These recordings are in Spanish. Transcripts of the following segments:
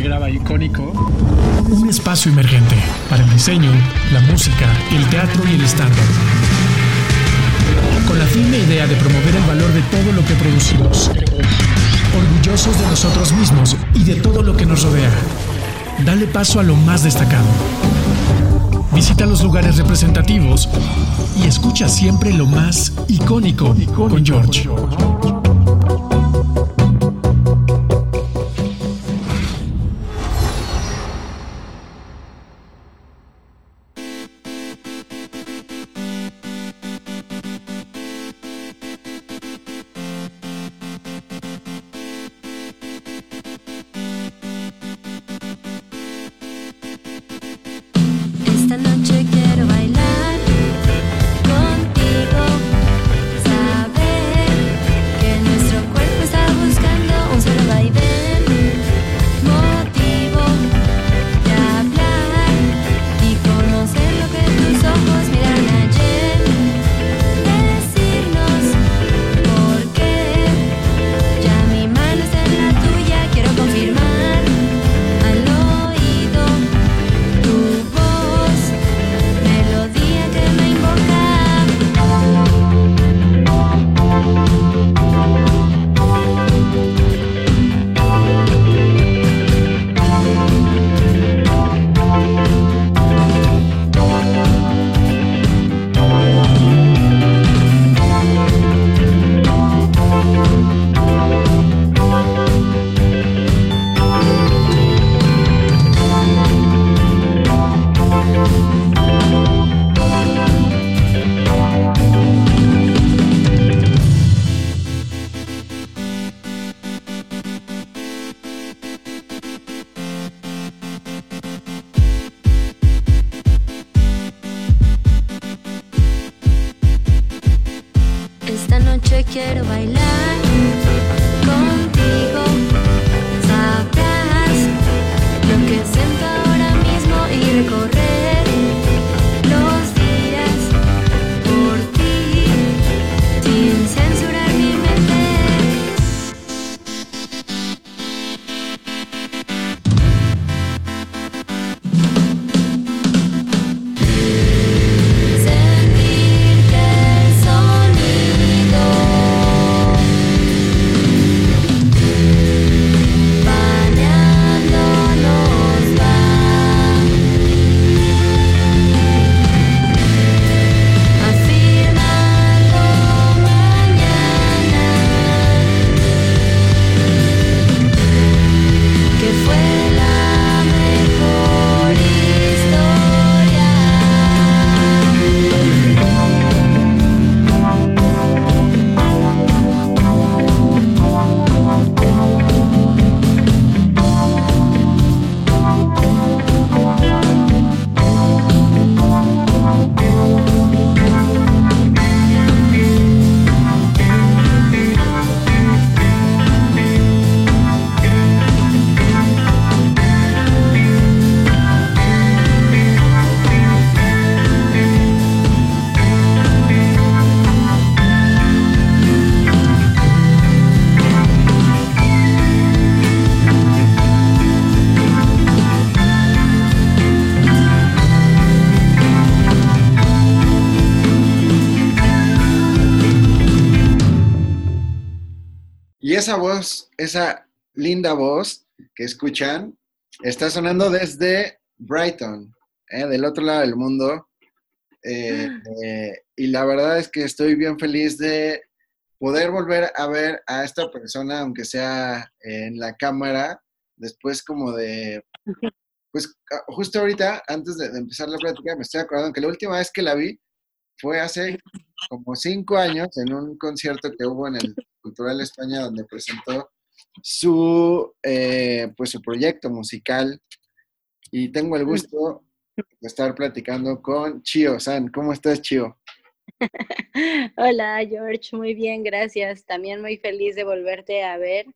graba icónico. Un espacio emergente para el diseño, la música, el teatro y el stand-up. Con la firme idea de promover el valor de todo lo que producimos. Orgullosos de nosotros mismos y de todo lo que nos rodea. Dale paso a lo más destacado. Visita los lugares representativos y escucha siempre lo más icónico con George. Linda voz que escuchan, está sonando desde Brighton, ¿eh? del otro lado del mundo. Eh, eh, y la verdad es que estoy bien feliz de poder volver a ver a esta persona, aunque sea en la cámara, después como de, pues justo ahorita, antes de, de empezar la plática, me estoy acordando que la última vez que la vi fue hace como cinco años en un concierto que hubo en el Cultural España donde presentó su, eh, pues su proyecto musical y tengo el gusto de estar platicando con Chio San. ¿Cómo estás, Chio? Hola, George. Muy bien, gracias. También muy feliz de volverte a ver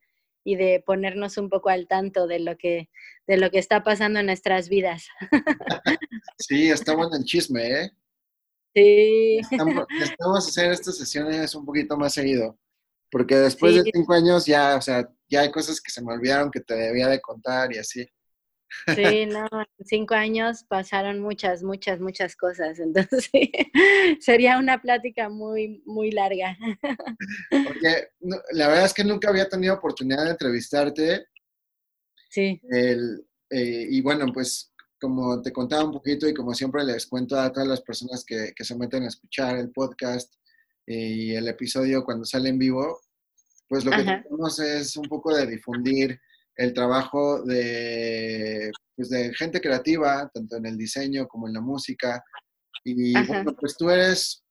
y de ponernos un poco al tanto de lo que, de lo que está pasando en nuestras vidas. Sí, está bueno el chisme, ¿eh? Sí. Estamos, necesitamos hacer estas sesiones un poquito más seguido, porque después de cinco años ya, o sea, ya hay cosas que se me olvidaron que te debía de contar y así. Sí, no, en cinco años pasaron muchas, muchas, muchas cosas. Entonces, sería una plática muy, muy larga. Porque no- la verdad es que nunca había tenido oportunidad de entrevistarte. Sí, El, eh, y bueno, pues como te contaba un poquito y como siempre les cuento a todas las personas que, que se meten a escuchar el podcast y el episodio cuando sale en vivo, pues lo que tratamos es un poco de difundir el trabajo de, pues de gente creativa, tanto en el diseño como en la música. Y Ajá. bueno, pues tú eres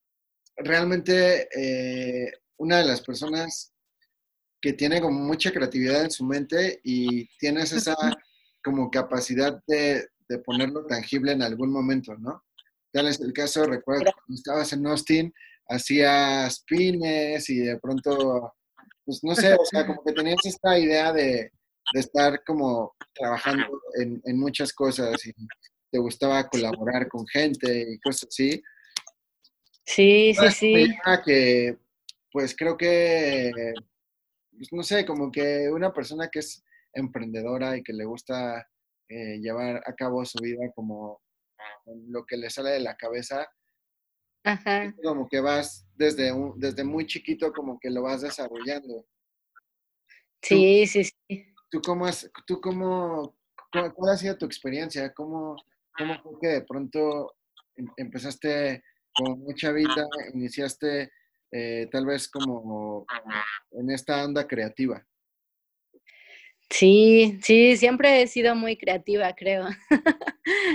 realmente eh, una de las personas que tiene como mucha creatividad en su mente y tienes esa como capacidad de, de ponerlo tangible en algún momento, ¿no? Tal es el caso, recuerdo cuando estabas en Austin, hacías pines y de pronto, pues no sé, o sea, como que tenías esta idea de, de estar como trabajando en, en muchas cosas y te gustaba colaborar con gente y cosas así. sí, sí, sí. que, pues creo que, pues, no sé, como que una persona que es emprendedora y que le gusta eh, llevar a cabo su vida como lo que le sale de la cabeza, Ajá. como que vas desde, un- desde muy chiquito como que lo vas desarrollando. Sí, sí, sí. ¿Tú cómo, has- tú cómo, cuál, cuál ha sido tu experiencia? ¿Cómo, cómo fue que de pronto em- empezaste como muy chavita, iniciaste eh, tal vez como en esta onda creativa? Sí, sí, siempre he sido muy creativa, creo.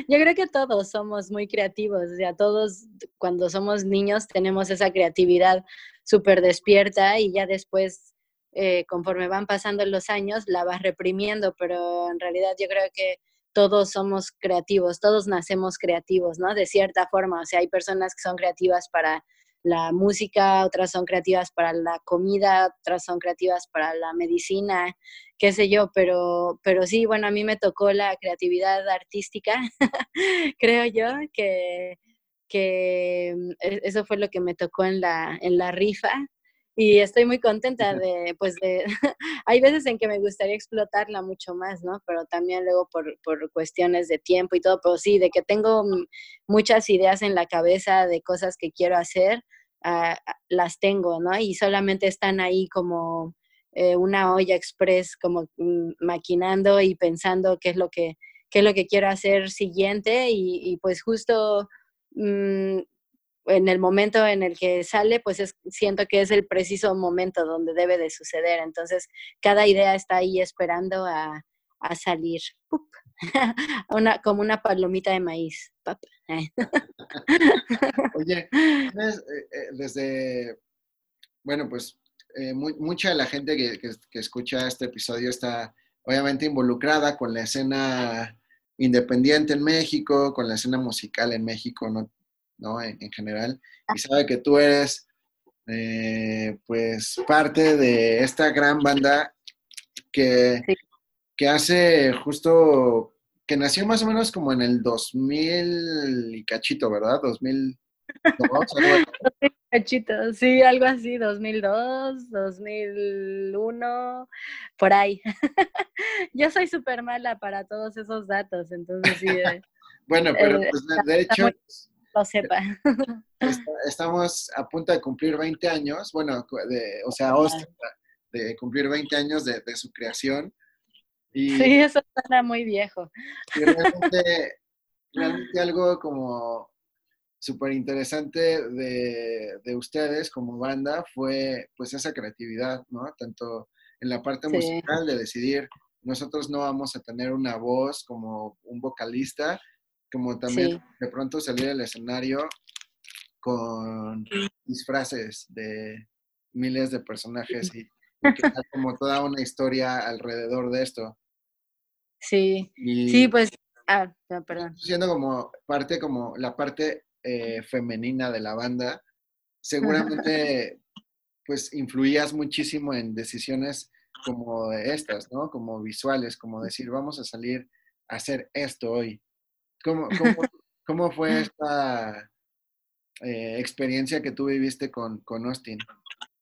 Yo creo que todos somos muy creativos, o sea, todos cuando somos niños tenemos esa creatividad súper despierta y ya después, eh, conforme van pasando los años, la vas reprimiendo, pero en realidad yo creo que todos somos creativos, todos nacemos creativos, ¿no? De cierta forma, o sea, hay personas que son creativas para la música, otras son creativas para la comida, otras son creativas para la medicina, qué sé yo, pero, pero sí, bueno, a mí me tocó la creatividad artística, creo yo, que, que mm, e- eso fue lo que me tocó en la, en la rifa. Y estoy muy contenta de, pues, de, hay veces en que me gustaría explotarla mucho más, ¿no? Pero también luego por, por cuestiones de tiempo y todo, pero sí, de que tengo muchas ideas en la cabeza de cosas que quiero hacer, ah, las tengo, ¿no? Y solamente están ahí como, eh, una olla express como mm, maquinando y pensando qué es lo que, qué es lo que quiero hacer siguiente y, y pues justo mm, en el momento en el que sale, pues es, siento que es el preciso momento donde debe de suceder. Entonces, cada idea está ahí esperando a, a salir. Una, como una palomita de maíz. Oye, eh, eh, desde, bueno, pues eh, mu- mucha de la gente que, que- que escucha este episodio está obviamente involucrada con la escena independiente en México, con la escena musical en México, ¿no? ¿No? En, en general, y sabe que tú eres, eh, pues, parte de esta gran banda que, Sí. que hace justo, que nació más o menos como en el 2000 y cachito, ¿verdad? 2000 algo así. Cachito, sí, algo así, 2002, 2001, por ahí. Yo soy súper mala para todos esos datos, entonces sí, eh, Bueno, pero Eh, pues, de- hecho, muy- lo sepa. est- estamos a punto de cumplir 20 años, bueno, de- o sea, Austin, de cumplir 20 años de, de su creación. Y, Sí, eso suena muy viejo. y realmente, realmente algo como súper interesante de, de ustedes como banda fue pues esa creatividad, ¿no? Tanto en la parte Sí. musical de decidir, nosotros no vamos a tener una voz como un vocalista, como también Sí. de pronto salir al escenario con disfraces de miles de personajes y, y crear como toda una historia alrededor de esto. Sí, Y sí, pues, ah, no, perdón. siendo como parte, como la parte eh, femenina de la banda, seguramente pues influías muchísimo en decisiones como de estas, ¿no? Como visuales, como decir, vamos a salir a hacer esto hoy. ¿Cómo, cómo, cómo fue esta eh, experiencia que tú viviste con, con Austin?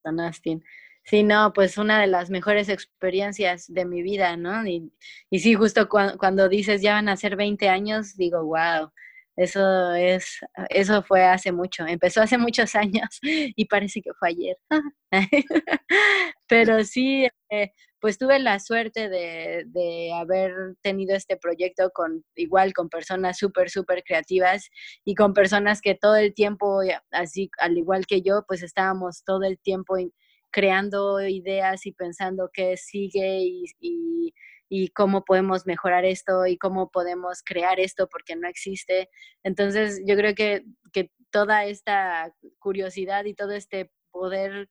Con Austin. Sí, no, pues una de las mejores experiencias de mi vida, ¿no? Y, y sí, justo cua- cuando dices ya van a ser 20 años, digo, wow, eso es, eso fue hace mucho, empezó hace muchos años y parece que fue ayer. Pero sí, eh, pues tuve la suerte de, de haber tenido este proyecto con igual con personas súper, súper creativas y con personas que todo el tiempo, ya- así al igual que yo, pues estábamos todo el tiempo creando ideas y pensando qué sigue y, y- y cómo podemos mejorar esto y cómo podemos crear esto porque no existe. Entonces yo creo que, que toda esta curiosidad y todo este poder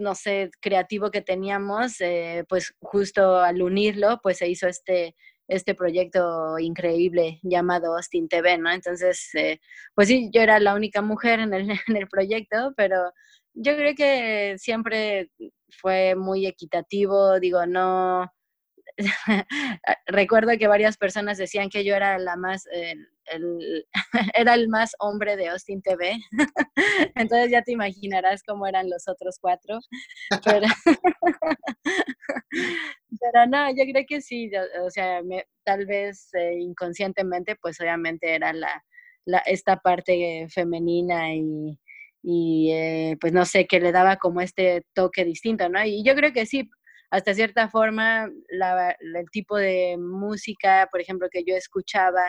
no sé, creativo que teníamos, eh, pues justo al unirlo, pues se hizo este, este proyecto increíble llamado Austin TV, ¿no? Entonces, eh, pues sí, yo era la única mujer en el, en el proyecto, pero yo creo que siempre fue muy equitativo, digo, no, recuerdo que varias personas decían que yo era la más, el, el- era el más hombre de Austin TV, entonces ya te imaginarás cómo eran los otros cuatro, pero, pero no, yo creo que sí, o- sea, tal vez eh, inconscientemente, pues obviamente era la, esta parte femenina y, eh, pues no sé, que le daba como este toque distinto, ¿no? Y yo creo que sí, hasta cierta forma, el tipo de música, por ejemplo, que yo escuchaba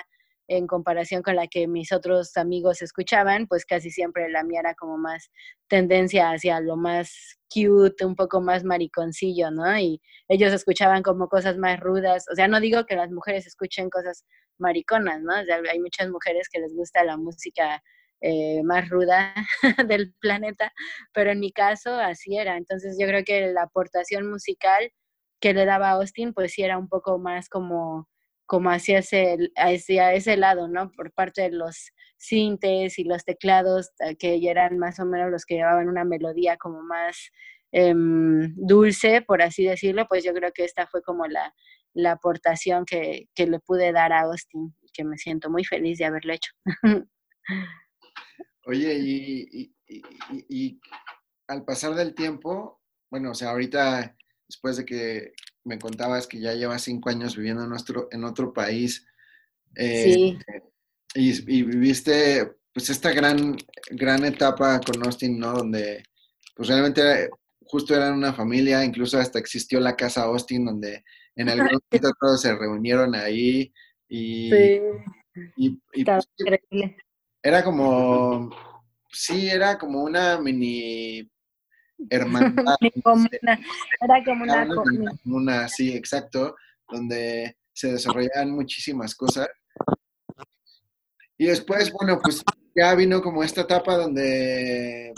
en comparación con la que mis otros amigos escuchaban, pues casi siempre la mía era como más tendencia hacia lo más cute, un poco más mariconcillo, ¿no? Y ellos escuchaban como cosas más rudas, o sea, no digo que las mujeres escuchen cosas mariconas, ¿no? O sea, hay muchas mujeres que les gusta la música eh, más ruda del planeta, pero en mi caso así era. Entonces yo creo que la aportación musical que le daba Austin, pues sí era un poco más como, como hacia ese, ese lado, ¿no? Por parte de los sintes y los teclados, eh, que ya eran más o menos los que llevaban una melodía como más em, dulce, por así decirlo, pues yo creo que esta fue como la, la aportación que, que le pude dar a Austin, que me siento muy feliz de haberlo hecho. Oye, y- y- y al pasar del tiempo, bueno, o sea, ahorita, después de que me contabas que ya llevas cinco años viviendo en, nuestro, en otro país, eh, Sí, y, y viviste pues esta gran, gran etapa con Austin, ¿no? Donde pues realmente justo eran una familia, incluso hasta existió la casa Austin, donde en algún momento todos se reunieron ahí y, sí, y- pues, era como, sí, era como una mini hermandad. Como una- era como una, una una, sí, exacto, donde se desarrollaban muchísimas cosas. Y después, bueno, pues ya vino como esta etapa donde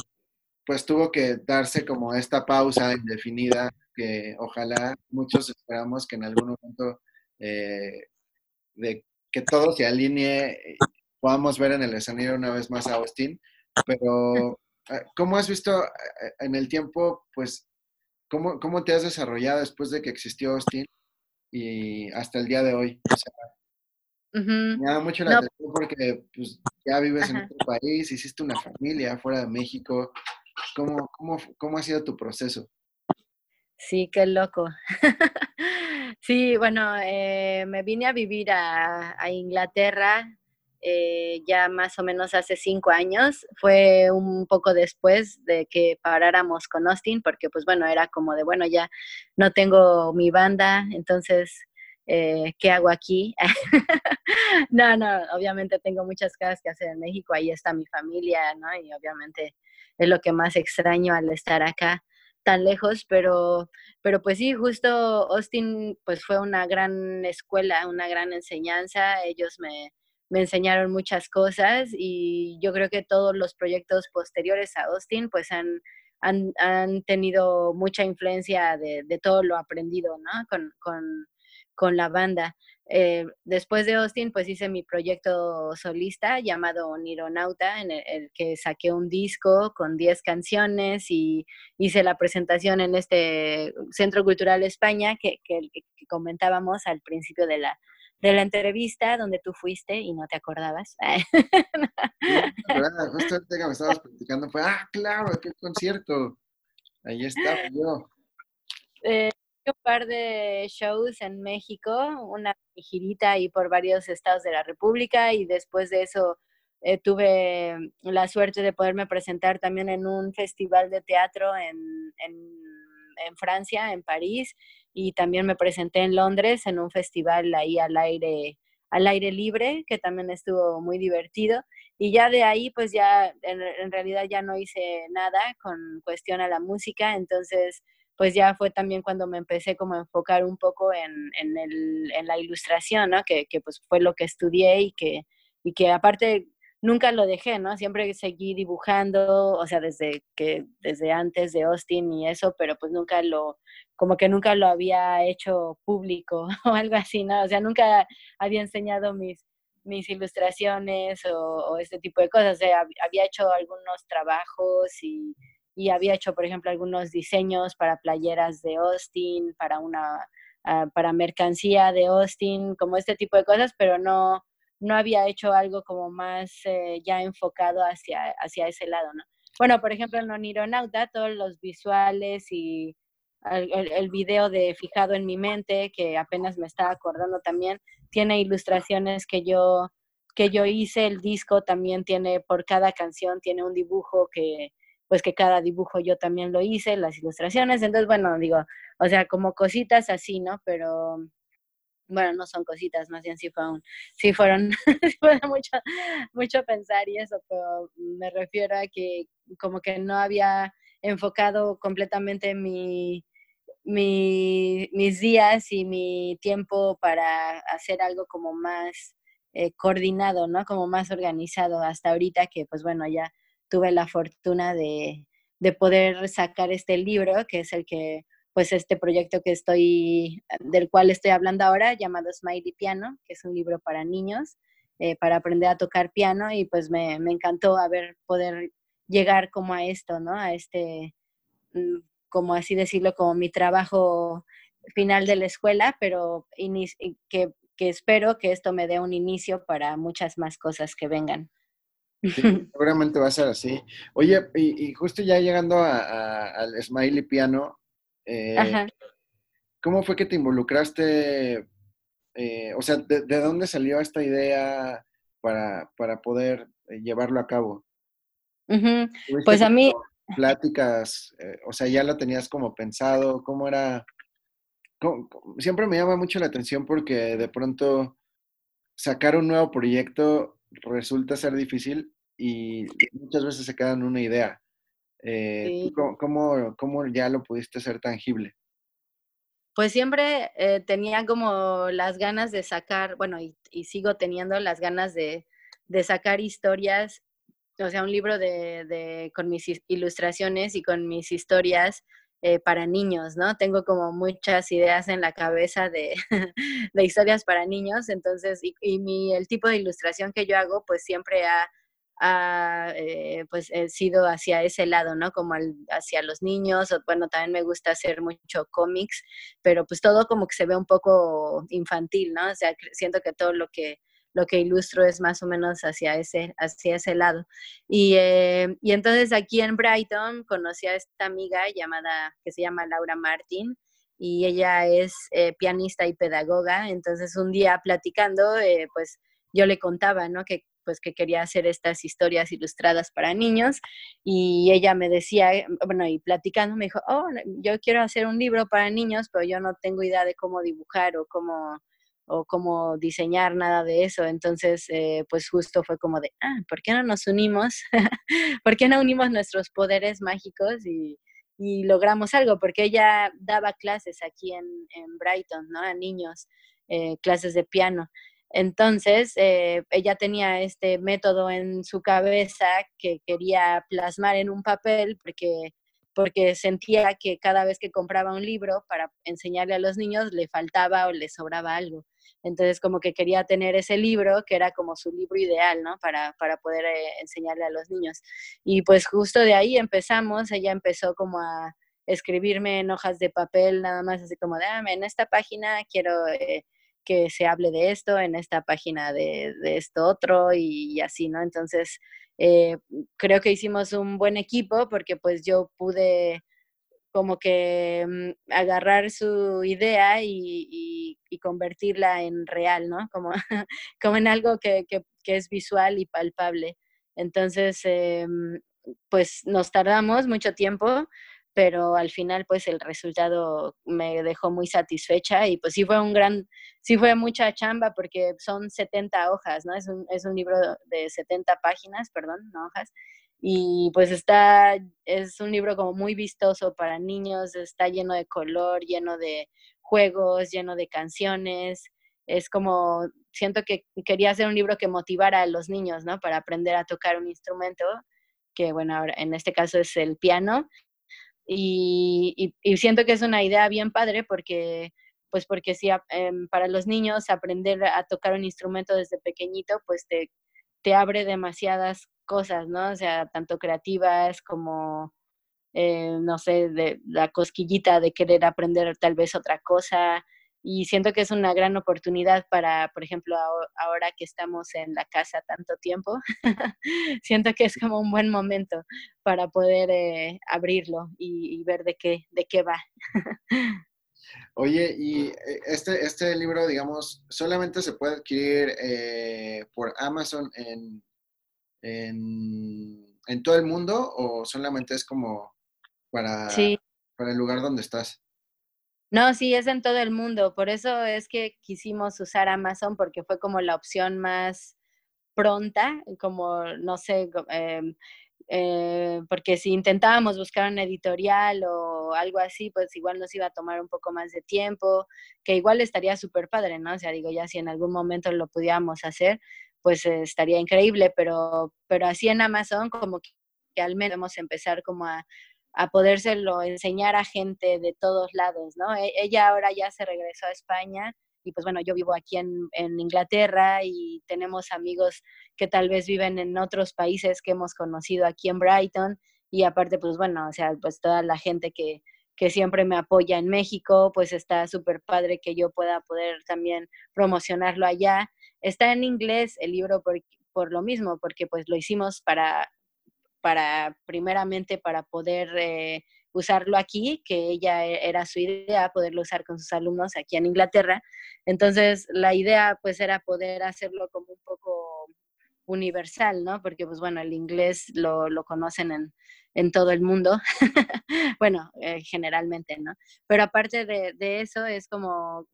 pues tuvo que darse como esta pausa indefinida que ojalá muchos esperamos que en algún momento eh, de que todo se alinee, podamos ver en el escenario una vez más a Austin, pero eh, ¿cómo has visto eh, en el tiempo, pues, cómo, cómo te has desarrollado después de que existió Austin y hasta el día de hoy? O sea, Ujú. me da mucho la No. atención porque pues, ya vives en otro país, hiciste una familia fuera de México. ¿Cómo, cómo, cómo ha sido tu proceso? Sí, qué loco. Sí, bueno, eh, me vine a vivir a, a Inglaterra eh, ya más o menos hace cinco años. Fue un poco después de que paráramos con Austin, porque pues bueno, era como de, bueno, ya no tengo mi banda, entonces, eh, ¿qué hago aquí? No, no, obviamente tengo muchas cosas que hacer en México, ahí está mi familia, ¿no? Y obviamente es lo que más extraño al estar acá tan lejos, pero, pero pues sí, justo Austin pues fue una gran escuela, una gran enseñanza, ellos me, me enseñaron muchas cosas y yo creo que todos los proyectos posteriores a Austin pues han, han, han tenido mucha influencia de, de, todo lo aprendido, ¿no? Con, con, con la banda. Eh, después de Austin, pues hice mi proyecto solista llamado Nironauta, en el, el, que saqué un disco con 10 canciones y hice la presentación en este Centro Cultural España que, que, que comentábamos al principio de la, de la entrevista donde tú fuiste y no te acordabas. Justo ahorita que me estabas platicando fue, ah, claro, qué concierto. Ahí estaba yo. Eh, un par de shows en México, una girita ahí por varios estados de la República y después de eso eh, tuve la suerte de poderme presentar también en un festival de teatro en, en, en Francia, en París, y también me presenté en Londres en un festival ahí al aire al aire libre, que también estuvo muy divertido. Y ya de ahí, pues ya en, realidad ya no hice nada con cuestión a la música, entonces pues ya fue también cuando me empecé como a enfocar un poco en, en, el, en la ilustración, ¿no? Que, que, pues fue lo que estudié y que, y que aparte nunca lo dejé, ¿no? Siempre seguí dibujando, o sea, desde que, desde antes de Austin y eso, pero pues nunca lo, como que nunca lo había hecho público o algo así, ¿no? O sea, nunca había enseñado mis, mis ilustraciones o, este tipo de cosas, o sea, había hecho algunos trabajos y y había hecho, por ejemplo, algunos diseños para playeras de Austin, para una uh, para mercancía de Austin, como este tipo de cosas, pero no no había hecho algo como más eh, ya enfocado hacia hacia ese lado, ¿no? Bueno, por ejemplo, en Onironauta, todos los visuales y el, el, video de Fijado en mi mente, que apenas me estaba acordando también, tiene ilustraciones que yo que yo hice, el disco también tiene, por cada canción, tiene un dibujo que, pues que cada dibujo yo también lo hice, las ilustraciones, entonces bueno, digo, o sea, como cositas así, ¿no? Pero bueno, no son cositas, más bien sí sí fueron, sí fueron mucho, mucho pensar y eso, pero me refiero a que como que no había enfocado completamente mi, mi, mis días y mi tiempo para hacer algo como más eh, coordinado, ¿no? Como más organizado hasta ahorita que pues bueno, ya tuve la fortuna de, de, poder sacar este libro, que es el que, pues este proyecto que estoy, del cual estoy hablando ahora, llamado Smiley Piano, que es un libro para niños, eh, para aprender a tocar piano y pues me, me, encantó haber poder llegar como a esto, ¿no? A este, mm, como así decirlo, como mi trabajo final de la escuela, pero que, que espero que esto me dé un inicio para muchas más cosas que vengan. Sí, seguramente va a ser así. Oye, y, y justo ya llegando a, a, al Smiley Piano, eh, ¿cómo fue que te involucraste? Eh, o sea, ¿de, ¿de, dónde salió esta idea para, para poder eh, llevarlo a cabo? Uh -huh. Pues a mí... Pláticas, eh, o sea, ya lo tenías como pensado, ¿cómo era? ¿Cómo, siempre me llama mucho la atención porque de pronto sacar un nuevo proyecto resulta ser difícil y muchas veces se queda en una idea. Eh, sí. ¿cómo, ¿cómo, ya lo pudiste hacer tangible? Pues siempre eh, tenía como las ganas de sacar, bueno, y, y sigo teniendo las ganas de, de, sacar historias, o sea, un libro de, de, con mis ilustraciones y con mis historias eh, para niños, ¿no? Tengo como muchas ideas en la cabeza de, de historias para niños, entonces, y, y mi, el tipo de ilustración que yo hago, pues siempre ha ha eh, pues he sido hacia ese lado, ¿no? Como hacia los niños, o bueno, también me gusta hacer mucho cómics, pero pues todo como que se ve un poco infantil, ¿no? O sea, siento que todo lo que lo que ilustro es más o menos hacia ese, hacia ese lado. Y, eh, y entonces aquí en Brighton conocí a esta amiga llamada, que se llama Laura Martin, y ella es eh, pianista y pedagoga, entonces un día platicando, eh, pues yo le contaba, ¿no? Que pues que quería hacer estas historias ilustradas para niños y ella me decía, eh, bueno, y platicando me dijo, oh, yo quiero hacer un libro para niños, pero yo no tengo idea de cómo dibujar o cómo o cómo diseñar nada de eso. Entonces, eh, pues justo fue como de, ah, ¿por qué no nos unimos? ¿Por qué no unimos nuestros poderes mágicos y, y, logramos algo? Porque ella daba clases aquí en, Brighton, ¿no? A niños, eh, clases de piano. Entonces, eh, ella tenía este método en su cabeza que quería plasmar en un papel porque, porque sentía que cada vez que compraba un libro para enseñarle a los niños le faltaba o le sobraba algo. Entonces, como que quería tener ese libro que era como su libro ideal, ¿no? Para, para poder eh, enseñarle a los niños. Y pues justo de ahí empezamos, ella empezó como a escribirme en hojas de papel, nada más así como ah, en esta página quiero... Eh, que se hable de esto en esta página de, de esto otro y, así, ¿no? Entonces, eh, creo que hicimos un buen equipo porque pues yo pude como que mm, agarrar su idea y, convertirla en real, ¿no? Como, como en algo que, que- que es visual y palpable. Entonces, em, pues nos tardamos mucho tiempo, pero al final, pues el resultado me dejó muy satisfecha y pues sí fue un gran, sí fue mucha chamba porque son 70 hojas, ¿no? Es un, es un libro de 70 páginas, perdón, no hojas. Y pues está, es un libro como muy vistoso para niños, está lleno de color, lleno de juegos, lleno de canciones. Es como, siento que quería hacer un libro que motivara a los niños, ¿no? Para aprender a tocar un instrumento, que bueno, ahora en este caso es el piano. Y, y- y siento que es una idea bien padre porque, pues porque si em, para los niños aprender a tocar un instrumento desde pequeñito, pues te, te abre demasiadas cosas, ¿no? O sea, tanto creativas como, eh, no sé, de la cosquillita de querer aprender tal vez otra cosa. Y siento que es una gran oportunidad para, por ejemplo, aho- ahora que estamos en la casa tanto tiempo, siento que es como un buen momento para poder eh, abrirlo y, y ver de qué, de qué va. Oye, y eh, este, este libro, digamos, solamente se puede adquirir eh, por Amazon en, en, en todo el mundo o solamente es como para, Sí, para el lugar donde estás? No, sí, es en todo el mundo. Por eso es que quisimos usar Amazon porque fue como la opción más pronta, como, no sé, em, eh, porque si intentábamos buscar una editorial o algo así, pues igual nos iba a tomar un poco más de tiempo, que igual estaría súper padre, ¿no? O sea, digo, ya si en algún momento lo pudiéramos hacer, pues eh, estaría increíble, pero, pero así en Amazon como que, que al menos podemos empezar como a a podérselo enseñar a gente de todos lados, ¿no? E- Ella ahora ya se regresó a España y pues bueno, yo vivo aquí en, en Inglaterra y tenemos amigos que tal vez viven en otros países que hemos conocido aquí en Brighton y aparte pues bueno, o sea, pues toda la gente que, que siempre me apoya en México, pues está súper padre que yo pueda poder también promocionarlo allá. Está en inglés el libro por, por lo mismo, porque pues lo hicimos para para primeramente para poder eh, usarlo aquí, que ella e- era su idea, poderlo usar con sus alumnos aquí en Inglaterra. Entonces, la idea pues era poder hacerlo como un poco universal, ¿no? Porque pues bueno, el inglés lo, lo conocen en, en todo el mundo, bueno, eh, generalmente, ¿no? Pero aparte de, de eso, es como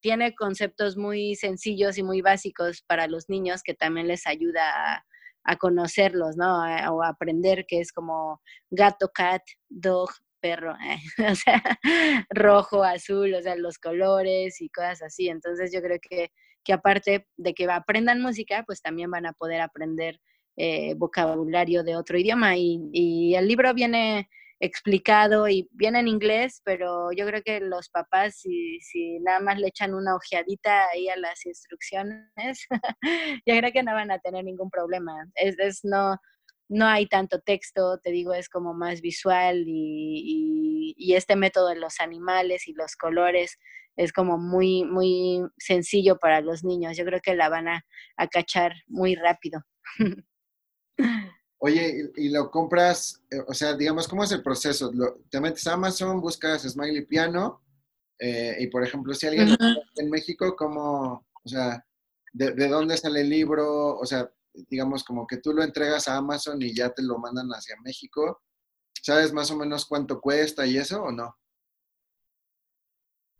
tiene conceptos muy sencillos y muy básicos para los niños que también les ayuda a, a conocerlos, ¿no? A- o aprender que es como gato, cat, dog, perro, eh, o sea, rojo, azul, o sea, los colores y cosas así. Entonces yo creo que, que aparte de que aprendan música, pues también van a poder aprender eh, vocabulario de otro idioma. Y, y el libro viene explicado y viene en inglés, pero yo creo que los papás, si, si nada más le echan una ojeadita ahí a las instrucciones, yo creo que no van a tener ningún problema. Es, es no, no hay tanto texto, te digo, es como más visual y, y, y este método de los animales y los colores es como muy, muy sencillo para los niños. Yo creo que la van a, a cachar muy rápido. Oye, y, y lo compras, eh, o sea, digamos, ¿cómo es el proceso? Lo- te metes a Amazon, buscas Smiley Piano, eh, y por ejemplo, si alguien lo Ujú. compra en México, ¿cómo, o sea, de, de dónde sale el libro? O sea, digamos, como que tú lo entregas a Amazon y ya te lo mandan hacia México. ¿Sabes más o menos cuánto cuesta y eso o no?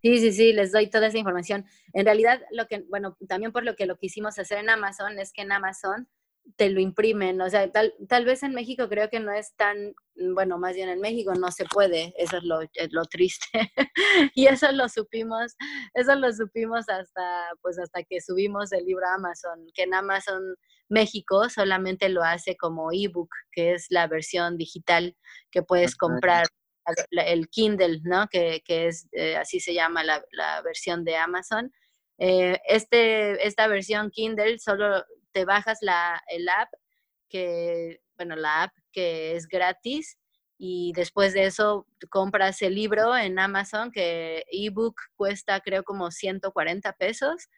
Sí, sí, sí, les doy toda esa información. En realidad, lo que, bueno, también por lo que lo quisimos hacer en Amazon es que en Amazon te lo imprimen, o sea, tal, tal vez en México creo que no es tan, bueno, más bien en México no se puede, eso es lo, es lo triste. y eso lo supimos, eso lo supimos hasta, pues hasta que subimos el libro a Amazon, que en Amazon México solamente lo hace como ebook, que es la versión digital que puedes comprar el Kindle, ¿no? Que, que es, eh, así se llama la, la versión de Amazon. Eh, este, esta versión Kindle solo te bajas la, el app, que, bueno, la app que es gratis y después de eso compras el libro en Amazon, que ebook cuesta creo como 140 pesos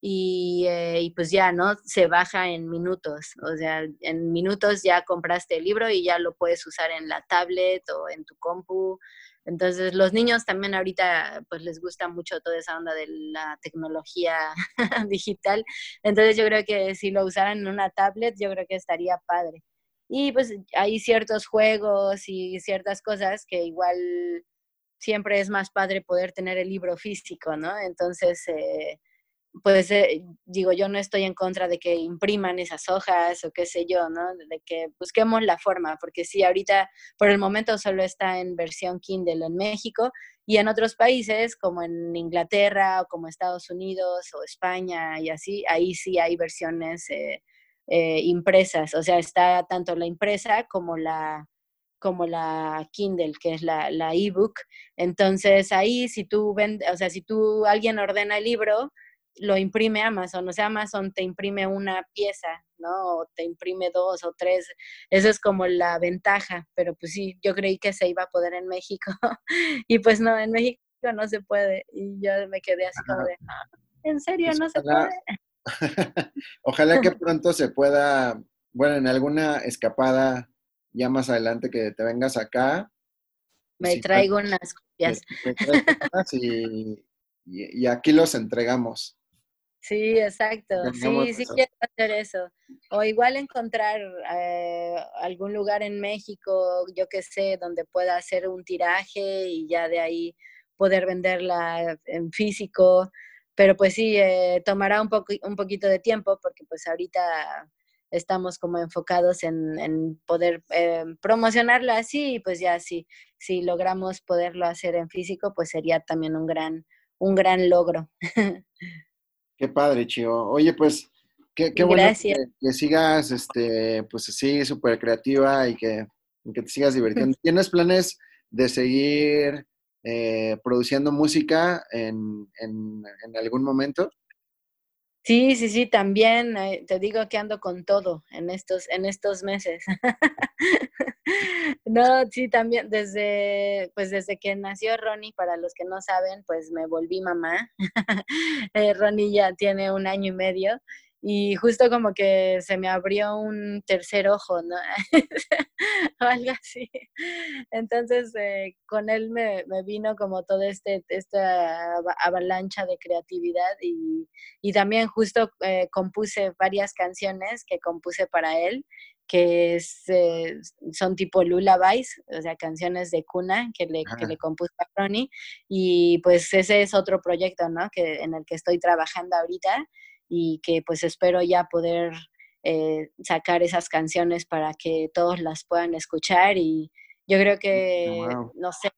y, eh, y pues ya, ¿no? Se baja en minutos, o sea, en minutos ya compraste el libro y ya lo puedes usar en la tablet o en tu compu, Entonces, los niños también ahorita pues les gusta mucho toda esa onda de la tecnología digital. Entonces, yo creo que si lo usaran en una tablet, yo creo que estaría padre. Y pues hay ciertos juegos y ciertas cosas que igual siempre es más padre poder tener el libro físico, ¿no? Entonces, eh, pues eh, digo, yo no estoy en contra de que impriman esas hojas o qué sé yo, ¿no? De que busquemos la forma, porque sí, ahorita por el momento solo está en versión Kindle en México y en otros países como en Inglaterra o como Estados Unidos o España y así, ahí sí hay versiones eh, eh, impresas, o sea, está tanto la impresa como la como la Kindle, que es la, la ebook. Entonces ahí si tú ven, o sea, si tú alguien ordena el libro, lo imprime Amazon, o sea, Amazon te imprime una pieza, ¿no? O te imprime dos o tres, eso es como la ventaja, pero pues sí, yo creí que se iba a poder en México y pues no, en México no se puede y yo me quedé así como de, "Ah, ¿en serio Pues no se ojalá- puede? Ojalá que pronto se pueda, bueno, en alguna escapada ya más adelante que te vengas acá. Me sí, traigo unas copias. te traes unas y, y- y aquí los entregamos. Sí, exacto. Sí, sí eso. quiero hacer eso. O igual encontrar eh, algún lugar en México, yo que sé, donde pueda hacer un tiraje y ya de ahí poder venderla en físico. Pero pues sí, eh, tomará un, poco, un poquito de tiempo porque pues ahorita estamos como enfocados en, en poder eh, promocionarla así y pues ya si, si logramos poderlo hacer en físico, pues sería también un gran, un gran logro. Qué padre, Chio. Oye, pues, qué, qué bueno que, que sigas, este, pues así, súper creativa y que, que te sigas divirtiendo. ¿Tienes planes de seguir eh, produciendo música en, en- en algún momento? Sí, sí, sí, también eh, te digo que ando con todo en estos, en estos meses. No, sí, también desde, pues desde que nació Ronnie, para los que no saben, pues me volví mamá. Eh, Ronnie ya tiene un año y medio y justo como que se me abrió un tercer ojo, ¿no? o algo así. Entonces, eh, con él me, me vino como toda este, esta ava- avalancha de creatividad y, y también justo eh, compuse varias canciones que compuse para él, que es, eh, son tipo lullabies, o sea, canciones de cuna que le, que le compuse a Ronnie. Y pues ese es otro proyecto, ¿no? Que, en el que estoy trabajando ahorita y que pues espero ya poder eh, sacar esas canciones para que todos las puedan escuchar y yo creo que, Wow. no sé,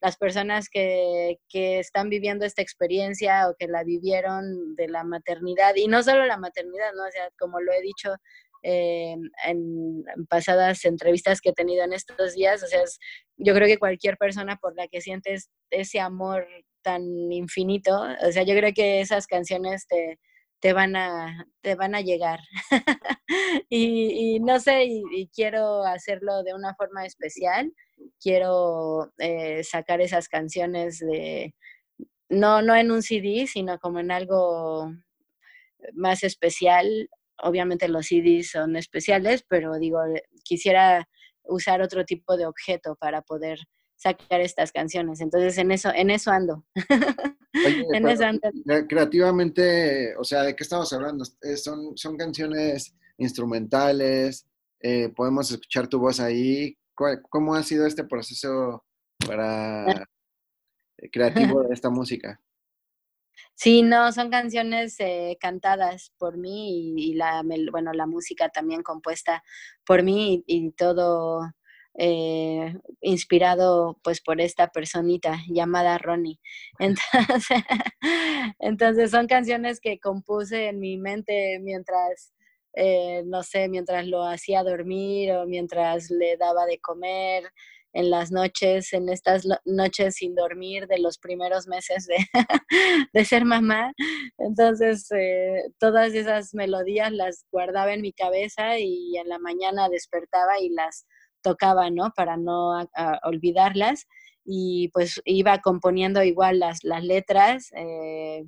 las personas que, que están viviendo esta experiencia o que la vivieron de la maternidad, y no solo la maternidad, ¿no? O sea, como lo he dicho eh, en, en pasadas entrevistas que he tenido en estos días, o sea, es- yo creo que cualquier persona por la que sientes ese amor tan infinito, o sea, yo creo que esas canciones te, te van a, te van a llegar. y, no sé, y, y quiero hacerlo de una forma especial. Quiero eh, sacar esas canciones de, no, no en un CD, sino como en algo más especial. Obviamente los CDs son especiales, pero digo, quisiera usar otro tipo de objeto para poder sacar estas canciones. Entonces en eso, en eso ando. Oye, en eso ando. cre- creativamente, o sea, ¿de qué estamos hablando? Eh, son, son canciones instrumentales, eh, podemos escuchar tu voz ahí. ¿Cuál- ¿Cómo ha sido este proceso para eh, creativo de esta música? Sí, no, son canciones eh, cantadas por mí y, y la, bueno, la música también compuesta por mí y, y todo eh, inspirado pues por esta personita llamada Ronnie. Entonces, entonces son canciones que compuse en mi mente mientras, eh, no sé, mientras lo hacía dormir o mientras le daba de comer en las noches, en estas noches sin dormir de los primeros meses de, de ser mamá. Entonces, eh, todas esas melodías las guardaba en mi cabeza y en la mañana despertaba y las tocaba, ¿no? Para no a- a olvidarlas. Y pues iba componiendo igual las, las letras. eh,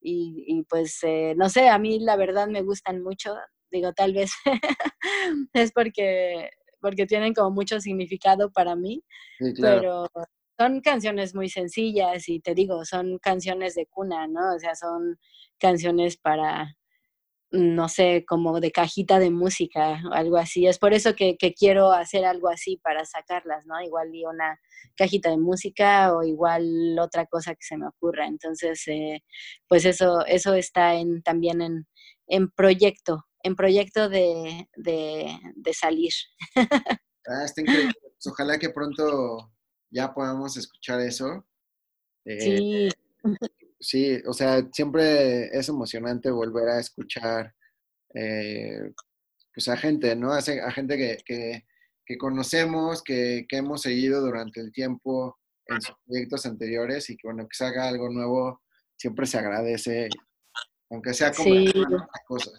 y, y, pues, eh, no sé, a mí la verdad me gustan mucho. Digo, tal vez es porque, porque tienen como mucho significado para mí Sí, claro. pero, son canciones muy sencillas y te digo, son canciones de cuna, ¿no? O sea, son canciones para, no sé, como de cajita de música o algo así. Es por eso que, que quiero hacer algo así para sacarlas, ¿no? Igual y una cajita de música o igual otra cosa que se me ocurra. Entonces, eh, pues eso, eso está en, también en, en proyecto, en proyecto de, de, de salir. Ah, está increíble. Pues ojalá que pronto ya podamos escuchar eso. Eh, Sí, Sí, o sea, siempre es emocionante volver a escuchar eh, pues a gente, ¿no? A, gente que, que- que conocemos, que, que hemos seguido durante el tiempo en sus proyectos anteriores y que bueno, que se haga algo nuevo, siempre se agradece, aunque sea como Sí. otra cosa.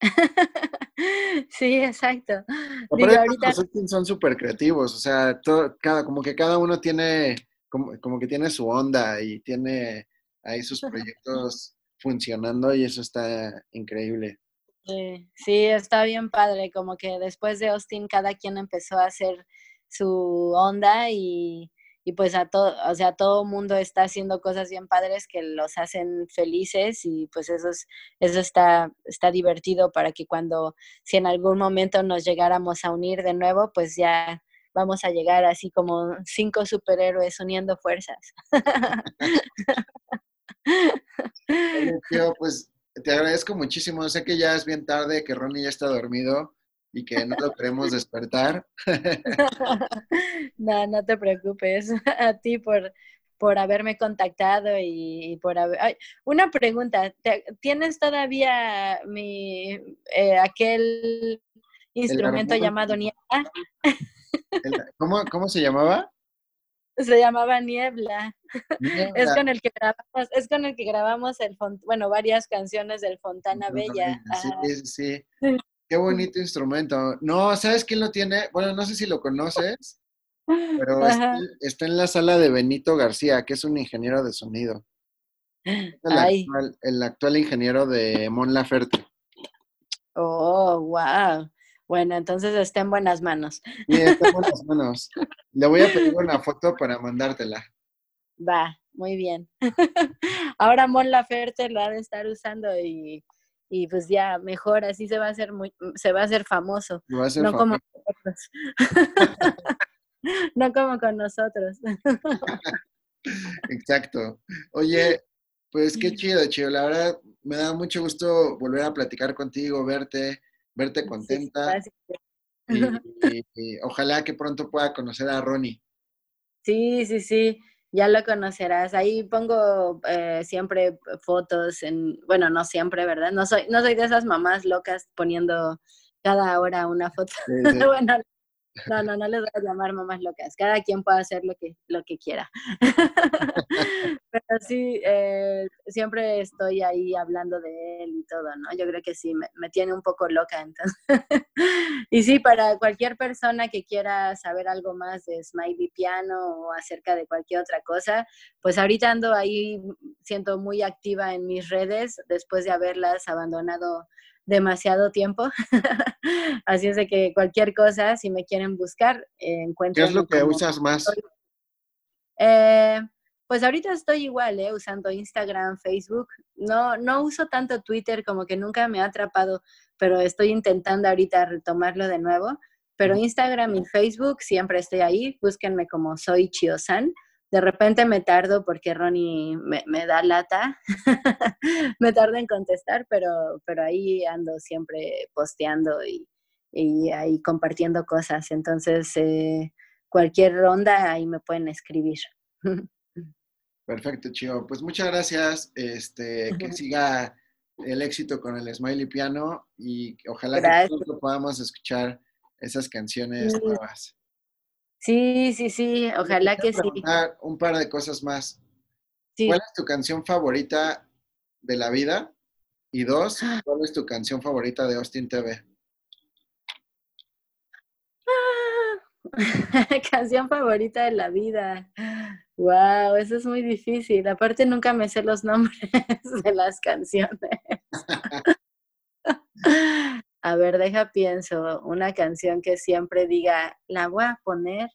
sí, exacto. Digo, ahorita los son súper creativos, o sea, todo, cada, como que cada uno tiene, como, como que tiene su onda y tiene ahí sus proyectos funcionando y eso está increíble. Sí, sí, está bien padre, como que después de Austin cada quien empezó a hacer su onda y, y pues a todo, o sea, todo mundo está haciendo cosas bien padres que los hacen felices y pues eso es, eso está, está divertido para que cuando, si en algún momento nos llegáramos a unir de nuevo, pues ya vamos a llegar así como cinco superhéroes uniendo fuerzas. Oye, tío, pues te agradezco muchísimo. Sé que ya es bien tarde, que Ronnie ya está dormido y que no lo queremos despertar. No, no te preocupes. A ti por, por haberme contactado y, y por haber... Ay, una pregunta. ¿te- ¿Tienes todavía mi eh, aquel instrumento llamado niebla? ¿Cómo, cómo se llamaba? Se llamaba Niebla. Es con el que grabamos, es con el que grabamos el bueno, varias canciones del Fontana Bella. Sí, sí, sí. Qué bonito instrumento. No, ¿sabes quién lo tiene? Bueno, no sé si lo conoces, pero está, está en la sala de Benito García, que es un ingeniero de sonido. El, actual, el actual ingeniero de Mon Laferte. Oh, wow. Bueno, entonces está en buenas manos. Está en buenas manos. Le voy a pedir una foto para mandártela. Va, muy bien. Ahora Mon Laferte lo ha de estar usando y, y pues ya mejor, así se va a hacer muy, se va a hacer famoso, va a no como famoso. nosotros. no como con nosotros. Exacto. Oye, pues qué chido, chido. La verdad, me da mucho gusto volver a platicar contigo, verte, verte Sí, contenta. gracias. Y, y- y ojalá que pronto pueda conocer a Ronnie. Sí, sí, sí, ya lo conocerás. Ahí pongo eh, siempre fotos en, bueno, no siempre, ¿verdad? No soy, no soy de esas mamás locas poniendo cada hora una foto. Sí, sí. bueno, no, no, no les voy a llamar mamás locas. Cada quien puede hacer lo que, lo que quiera. Sí, eh, siempre estoy ahí hablando de él y todo, ¿no? Yo creo que sí, me, me tiene un poco loca. Entonces. y sí, para cualquier persona que quiera saber algo más de Smiley Piano o acerca de cualquier otra cosa, pues ahorita ando ahí, siento muy activa en mis redes después de haberlas abandonado demasiado tiempo. Así es de que cualquier cosa, si me quieren buscar, eh, ¿Qué encuentran. es lo que usas más? Eh, pues ahorita estoy igual, ¿eh? usando Instagram, Facebook. No, no uso tanto Twitter, como que nunca me ha atrapado, pero estoy intentando ahorita retomarlo de nuevo. Pero Instagram y Facebook siempre estoy ahí. Búsquenme como soy Chiosan. De repente me tardo porque Ronnie me, me da lata. me tardo en contestar, pero, pero ahí ando siempre posteando y, y ahí compartiendo cosas. Entonces, eh, cualquier ronda ahí me pueden escribir. Perfecto, Chio. Pues muchas gracias. Este, que siga el éxito con el Smiley Piano y ojalá Gracias. que pronto podamos escuchar esas canciones Sí. nuevas. Sí, sí, sí, ojalá que sí. Un par de cosas más. sí. ¿Cuál es tu canción favorita de la vida? Y dos, ¿cuál es tu canción favorita de Austin TV? Canción favorita de la vida. Wow, eso es muy difícil. Aparte nunca me sé los nombres de las canciones. A ver, deja pienso, una canción que siempre diga, la voy a poner.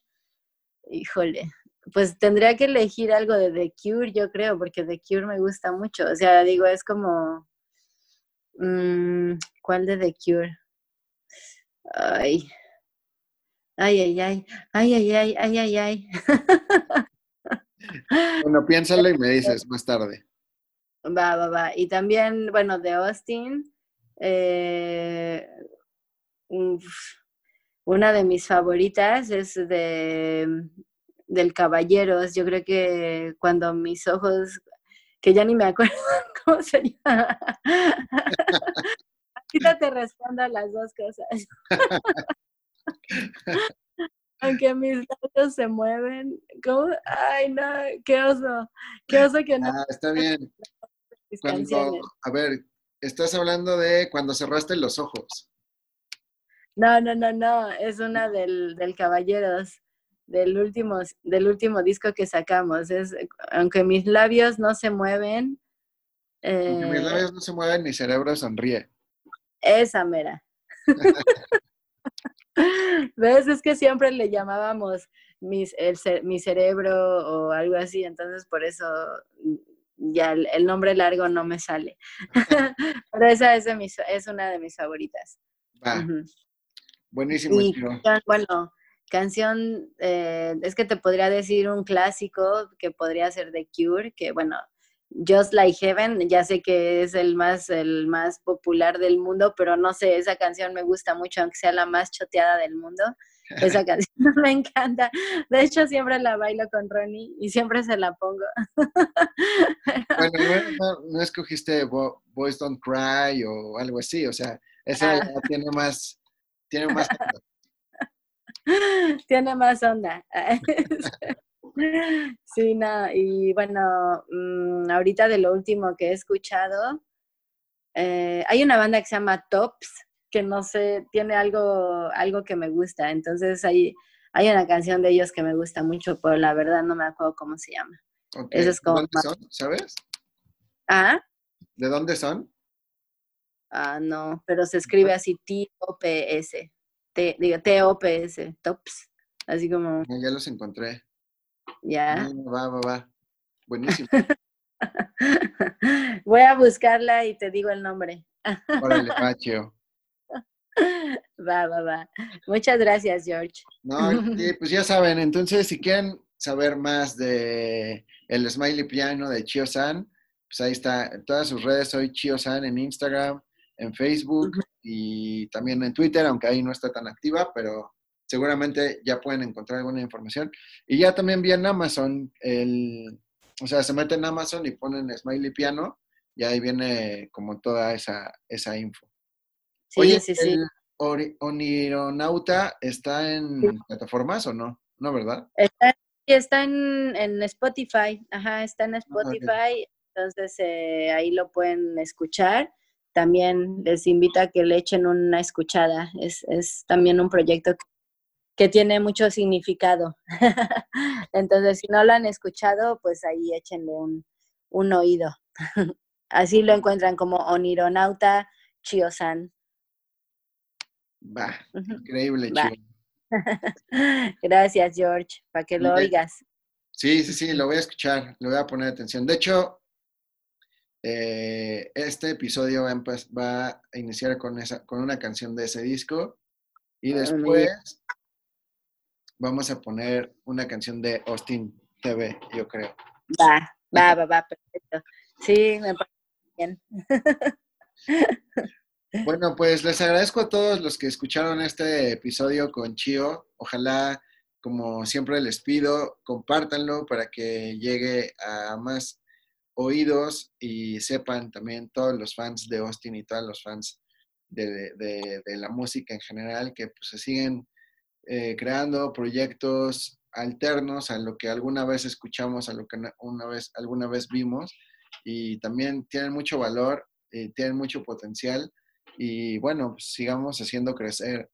Híjole, pues tendría que elegir algo de The Cure, yo creo, porque The Cure me gusta mucho. O sea, digo, es como... mm, ¿Cuál de The Cure? Ay. Ay, ay, ay. Ay, ay, ay, ay, ay, ay. Bueno, piénsalo y me dices más tarde. Va, va, va. Y también, bueno, de Austin, eh, una de mis favoritas es de del Caballeros. Yo creo que cuando mis ojos, que ya ni me acuerdo cómo se llama. Ahorita te respondo a las dos cosas. Aunque mis labios se mueven, ¿cómo? Ay, no, qué oso, qué oso que no Ah, está bien. Cuando, a ver, estás hablando de cuando cerraste los ojos. No, no, no, no, es una del, del Caballeros, del último, del último disco que sacamos. Es, aunque mis labios no se mueven, Aunque mis eh, labios no se mueven, mi cerebro sonríe. esa mera. ¿Ves? Es que siempre le llamábamos mis, el mi cerebro o algo así, entonces por eso mm, ya el, el nombre largo no me sale. Pero esa es, de mis, es una de mis favoritas. Ujú. buenísimo, Y bueno, canción, eh, es que te podría decir un clásico que podría ser The Cure, que bueno, Just Like Heaven, ya sé que es el más, el más popular del mundo, pero no sé, esa canción me gusta mucho, aunque sea la más choteada del mundo. Esa canción me encanta. De hecho, siempre la bailo con Ronnie y siempre se la pongo. Bueno, no, no- no escogiste Bo- Boys Don't Cry o algo así, o sea, esa Ah. tiene más, tiene más. Tiene más onda. Sí, no, y bueno, mm, ahorita de lo último que he escuchado, eh, hay una banda que se llama Tops, que no sé, tiene algo, algo que me gusta, entonces hay, hay una canción de ellos que me gusta mucho, pero la verdad no me acuerdo cómo se llama. Ok, Eso es como ¿De dónde son? ¿Sabes? Ah, ¿De dónde son? ah, no, pero se escribe así T-O-P-S, T, digo T-O-P-S, Tops, así como, Ah, Ya los encontré. Ya. Ah, va, va, va. Buenísimo. Voy a buscarla y te digo el nombre. Órale, va, Chio. Va, va, va. Muchas gracias, George. No, pues ya saben, entonces si quieren saber más de el Smiley Piano de Chio San, pues ahí está, en todas sus redes soy Chio San en Instagram, en Facebook y también en Twitter, aunque ahí no está tan activa, pero seguramente ya pueden encontrar alguna información. Y ya también vi en Amazon, el, o sea, se meten en Amazon y ponen Smiley Piano y ahí viene como toda esa, esa info. Sí, Oye, sí, sí. ¿el Ori- Onironauta está en plataformas o no? No, ¿verdad? Está, está en, en Spotify. Ajá, está Ah, en Spotify. Entonces eh, ahí lo pueden escuchar. También les invito a que le echen una escuchada. Es, es también un proyecto que, que tiene mucho significado. Entonces, si no lo han escuchado, pues ahí échenle un, un oído. Así lo encuentran como Onironauta Chiosan. Va, increíble, chido. Gracias, George, para que lo oigas. Sí, sí, sí, lo voy a escuchar, le voy a poner atención. De hecho, eh, este episodio va a, va a iniciar con, esa, con una canción de ese disco y Ah, después vamos a poner una canción de Austin TV, yo creo. Va, va, va, va, perfecto. Sí, me parece bien. Bueno, pues les agradezco a todos los que escucharon este episodio con Chio. Ojalá, como siempre les pido, compártanlo para que llegue a más oídos y sepan también todos los fans de Austin y todos los fans de, de- de la música en general que pues, se siguen eh, creando proyectos alternos a lo que alguna vez escuchamos, a lo que na- una vez, alguna vez vimos y también tienen mucho valor, y tienen mucho potencial y bueno, pues, sigamos haciendo crecer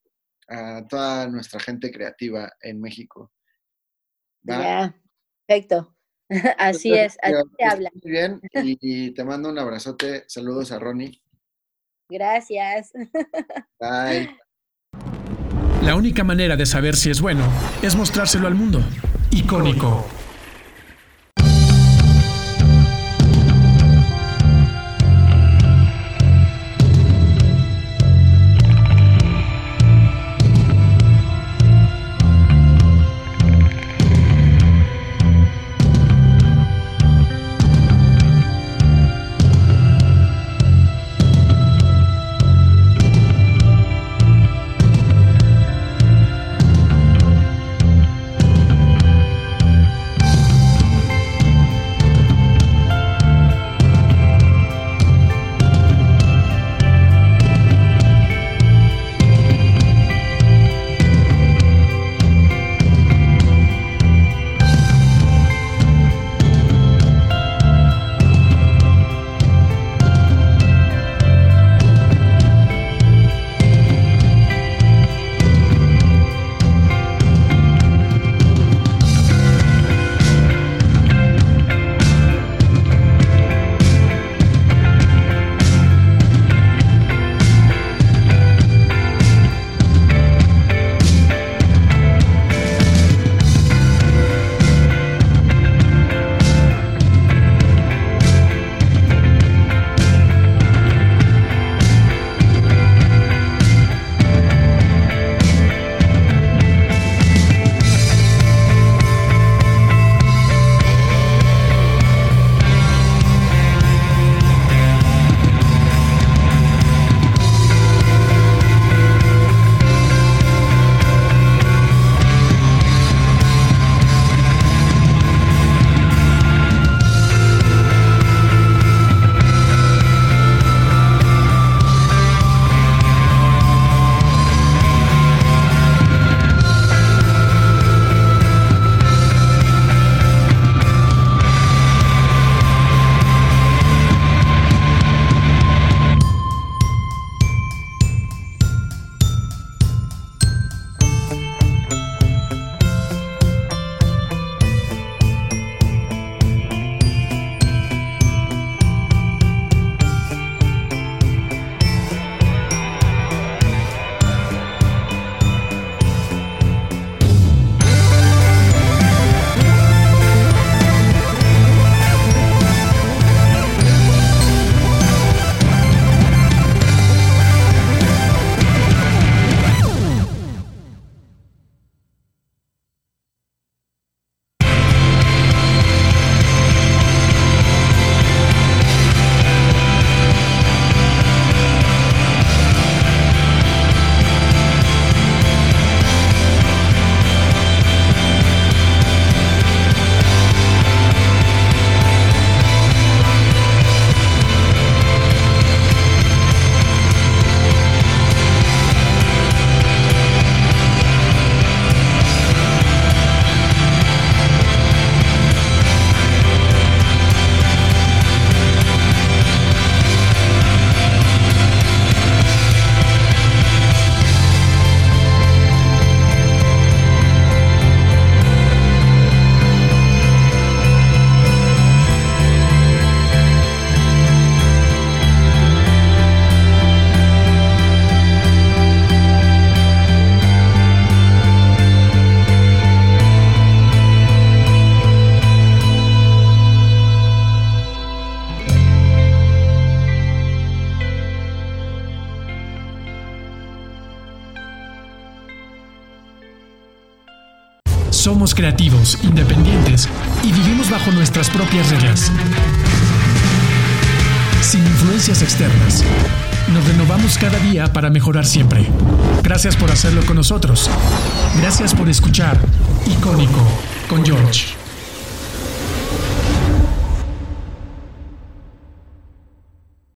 a toda nuestra gente creativa en México. ¿Va? Ya, perfecto. Así Entonces, es, así estés habla. Muy bien, y, y te mando un abrazote. Saludos a Ronnie. Gracias. Bye. La única manera de saber si es bueno es mostrárselo al mundo. Icónico. Siempre. Gracias por hacerlo con nosotros. Gracias por escuchar Icónico con George.